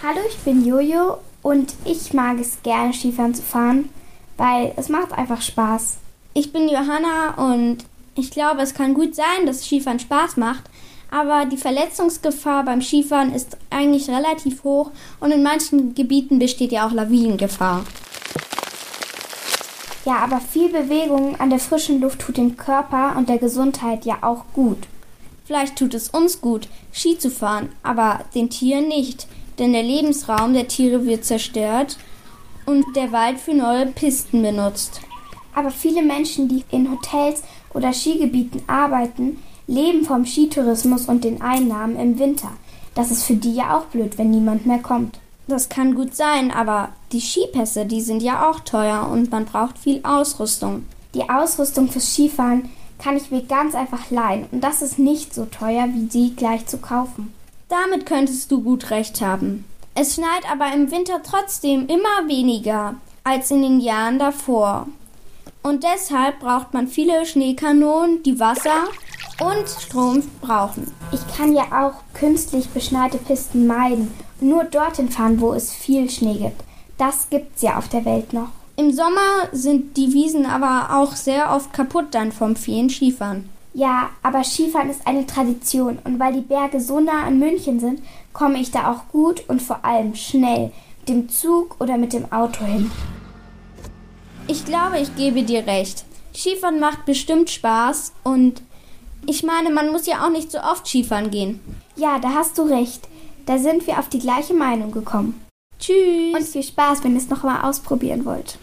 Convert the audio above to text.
Hallo, ich bin Jojo und ich mag es gerne Skifahren zu fahren, weil es macht einfach Spaß. Ich bin Johanna und ich glaube, es kann gut sein, dass Skifahren Spaß macht, aber die Verletzungsgefahr beim Skifahren ist eigentlich relativ hoch und in manchen Gebieten besteht ja auch Lawinengefahr. Ja, aber viel Bewegung an der frischen Luft tut dem Körper und der Gesundheit ja auch gut. Vielleicht tut es uns gut, Ski zu fahren, aber den Tieren nicht, denn der Lebensraum der Tiere wird zerstört und der Wald für neue Pisten benutzt. Aber viele Menschen, die in Hotels oder Skigebieten arbeiten, leben vom Skitourismus und den Einnahmen im Winter. Das ist für die ja auch blöd, wenn niemand mehr kommt. Das kann gut sein, aber die Skipässe, die sind ja auch teuer und man braucht viel Ausrüstung. Die Ausrüstung fürs Skifahren kann ich mir ganz einfach leihen und das ist nicht so teuer, wie sie gleich zu kaufen. Damit könntest du gut recht haben. Es schneit aber im Winter trotzdem immer weniger als in den Jahren davor. Und deshalb braucht man viele Schneekanonen, die Wasser und Strom brauchen. Ich kann ja auch künstlich beschneite Pisten meiden und nur dorthin fahren, wo es viel Schnee gibt. Das gibt's ja auf der Welt noch. Im Sommer sind die Wiesen aber auch sehr oft kaputt dann vom vielen Skifahren. Ja, aber Skifahren ist eine Tradition und weil die Berge so nah an München sind, komme ich da auch gut und vor allem schnell mit dem Zug oder mit dem Auto hin. Ich glaube, ich gebe dir recht. Skifahren macht bestimmt Spaß und ich meine, man muss ja auch nicht so oft Skifahren gehen. Ja, da hast du recht. Da sind wir auf die gleiche Meinung gekommen. Tschüss. Und viel Spaß, wenn ihr es noch mal ausprobieren wollt.